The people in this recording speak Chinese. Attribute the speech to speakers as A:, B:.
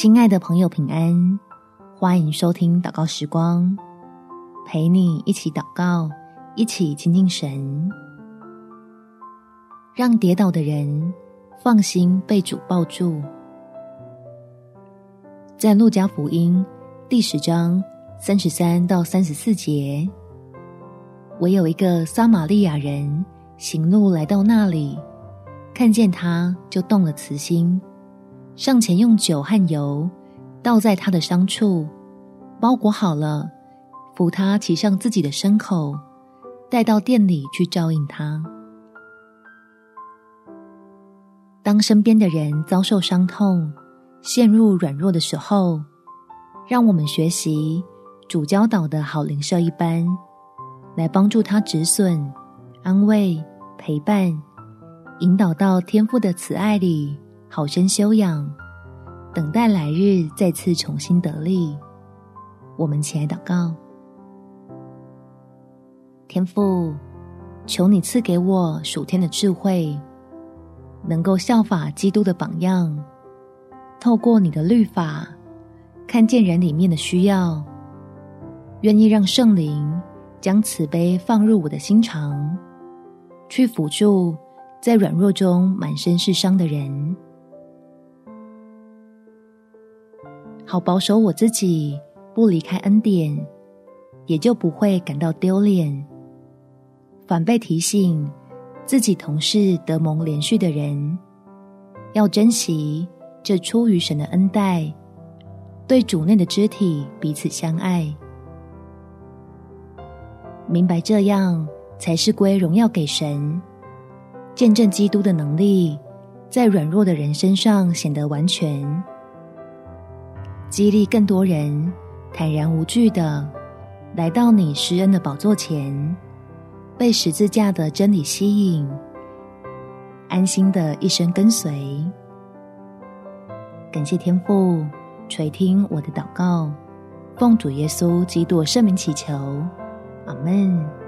A: 亲爱的朋友，平安！欢迎收听祷告时光，陪你一起祷告，一起亲近神，让跌倒的人放心被主抱住。在路加福音第十章三十三到三十四节，唯有一个撒玛利亚人行路来到那里，看见他就动了慈心。上前用酒和油倒在他的伤处，包裹好了，扶他骑上自己的牲口，带到店里去照应他。当身边的人遭受伤痛、陷入软弱的时候，让我们学习主教导的好灵舍一般，来帮助他止损、安慰、陪伴，引导到天父的慈爱里。好生休养，等待来日再次重新得力。我们起来祷告，天父，求你赐给我属天的智慧，能够效法基督的榜样，透过你的律法，看见人里面的需要，愿意让圣灵将慈悲放入我的心肠，去辅助在软弱中满身是伤的人。好保守我自己，不离开恩典，也就不会感到丢脸。反被提醒自己同是得蒙连续的人，要珍惜这出于神的恩待，对主内的肢体彼此相爱。明白这样才是归荣耀给神，见证基督的能力，在软弱的人身上显得完全。激励更多人坦然无惧的来到你施恩的宝座前，被十字架的真理吸引，安心的一生跟随。感谢天父垂听我的祷告，奉主耶稣基督圣名祈求，阿门。